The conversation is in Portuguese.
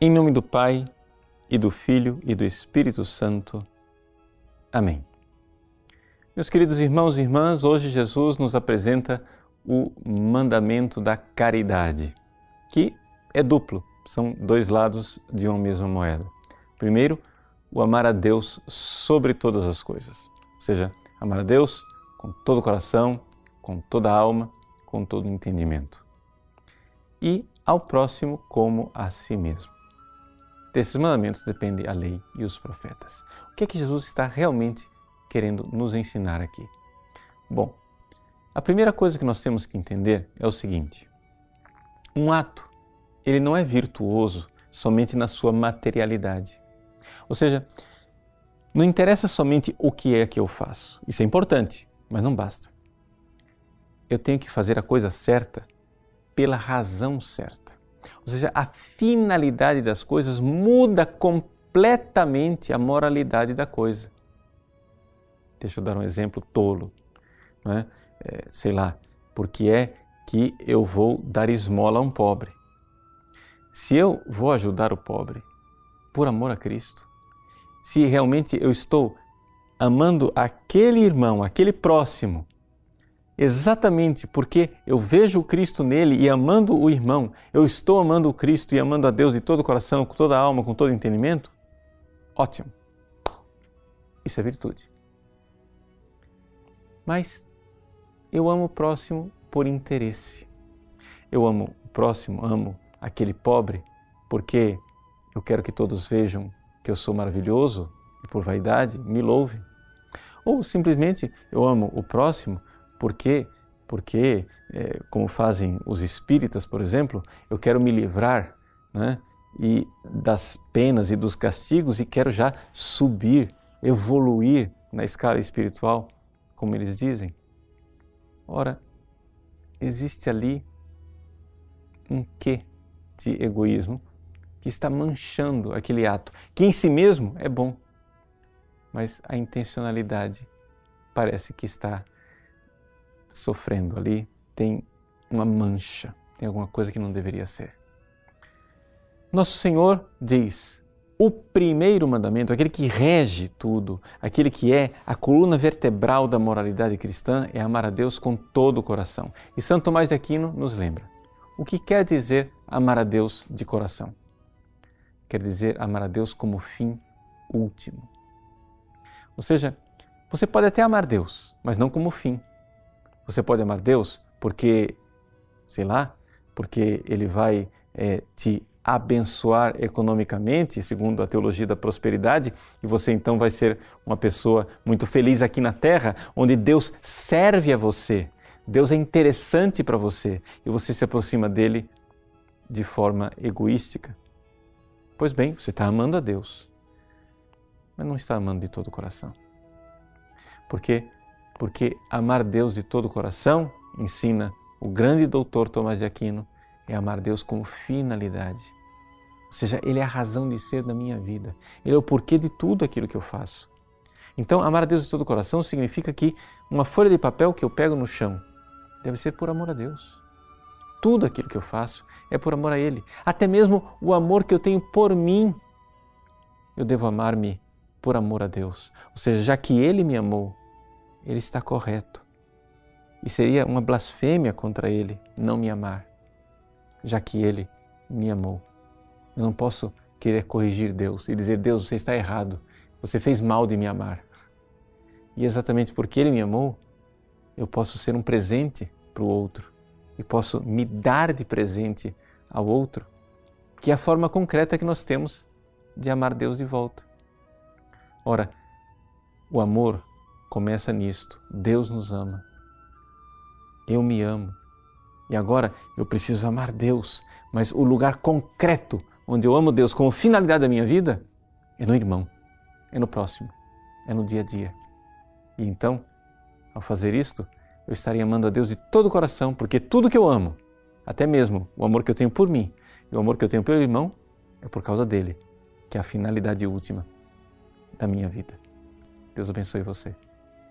Em nome do Pai, e do Filho, e do Espírito Santo. Amém. Meus queridos irmãos e irmãs, hoje Jesus nos apresenta o mandamento da caridade, que é duplo, são dois lados de uma mesma moeda. Primeiro, o amar a Deus sobre todas as coisas, ou seja, amar a Deus com todo o coração, com toda a alma, com todo o entendimento. E ao próximo como a si mesmo. Desses mandamentos depende a lei e os profetas. O que é que Jesus está realmente querendo nos ensinar aqui? Bom, a primeira coisa que nós temos que entender é o seguinte: um ato, ele não é virtuoso somente na sua materialidade. Ou seja, não interessa somente o que é que eu faço. Isso é importante, mas não basta. Eu tenho que fazer a coisa certa pela razão certa. Ou seja, a finalidade das coisas muda completamente a moralidade da coisa. Deixa eu dar um exemplo tolo. É? É, sei lá, porque é que eu vou dar esmola a um pobre. Se eu vou ajudar o pobre por amor a Cristo, se realmente eu estou amando aquele irmão, aquele próximo, exatamente porque eu vejo o Cristo nele e amando o irmão, eu estou amando o Cristo e amando a Deus de todo o coração, com toda a alma, com todo o entendimento, ótimo. Isso é virtude. Mas eu amo o próximo por interesse. Eu amo o próximo, amo aquele pobre porque eu quero que todos vejam que eu sou maravilhoso e por vaidade me louve. Ou simplesmente eu amo o próximo por quê? Porque, é, como fazem os espíritas, por exemplo, eu quero me livrar né, e das penas e dos castigos e quero já subir, evoluir na escala espiritual, como eles dizem. Ora, existe ali um quê de egoísmo que está manchando aquele ato, que em si mesmo é bom, mas a intencionalidade parece que está sofrendo ali tem uma mancha, tem alguma coisa que não deveria ser. Nosso Senhor diz: o primeiro mandamento, aquele que rege tudo, aquele que é a coluna vertebral da moralidade cristã, é amar a Deus com todo o coração. E Santo Tomás de Aquino nos lembra: o que quer dizer amar a Deus de coração? Quer dizer amar a Deus como fim último. Ou seja, você pode até amar Deus, mas não como fim. Você pode amar Deus porque, sei lá, porque Ele vai é, te abençoar economicamente, segundo a teologia da prosperidade, e você então vai ser uma pessoa muito feliz aqui na terra, onde Deus serve a você, Deus é interessante para você e você se aproxima dele de forma egoística. Pois bem, você está amando a Deus, mas não está amando de todo o coração. Porque porque amar Deus de todo o coração, ensina o grande doutor Tomás de Aquino, é amar Deus como finalidade. Ou seja, Ele é a razão de ser da minha vida. Ele é o porquê de tudo aquilo que eu faço. Então, amar a Deus de todo o coração significa que uma folha de papel que eu pego no chão deve ser por amor a Deus. Tudo aquilo que eu faço é por amor a Ele. Até mesmo o amor que eu tenho por mim, eu devo amar-me por amor a Deus. Ou seja, já que Ele me amou, ele está correto. E seria uma blasfêmia contra ele não me amar, já que ele me amou. Eu não posso querer corrigir Deus e dizer: Deus, você está errado, você fez mal de me amar. E exatamente porque ele me amou, eu posso ser um presente para o outro e posso me dar de presente ao outro, que é a forma concreta que nós temos de amar Deus de volta. Ora, o amor começa nisto: Deus nos ama. Eu me amo. E agora eu preciso amar Deus, mas o lugar concreto onde eu amo Deus como finalidade da minha vida é no irmão, é no próximo, é no dia a dia. E então, ao fazer isto, eu estaria amando a Deus de todo o coração, porque tudo que eu amo, até mesmo o amor que eu tenho por mim e o amor que eu tenho pelo irmão, é por causa dele, que é a finalidade última da minha vida. Deus abençoe você.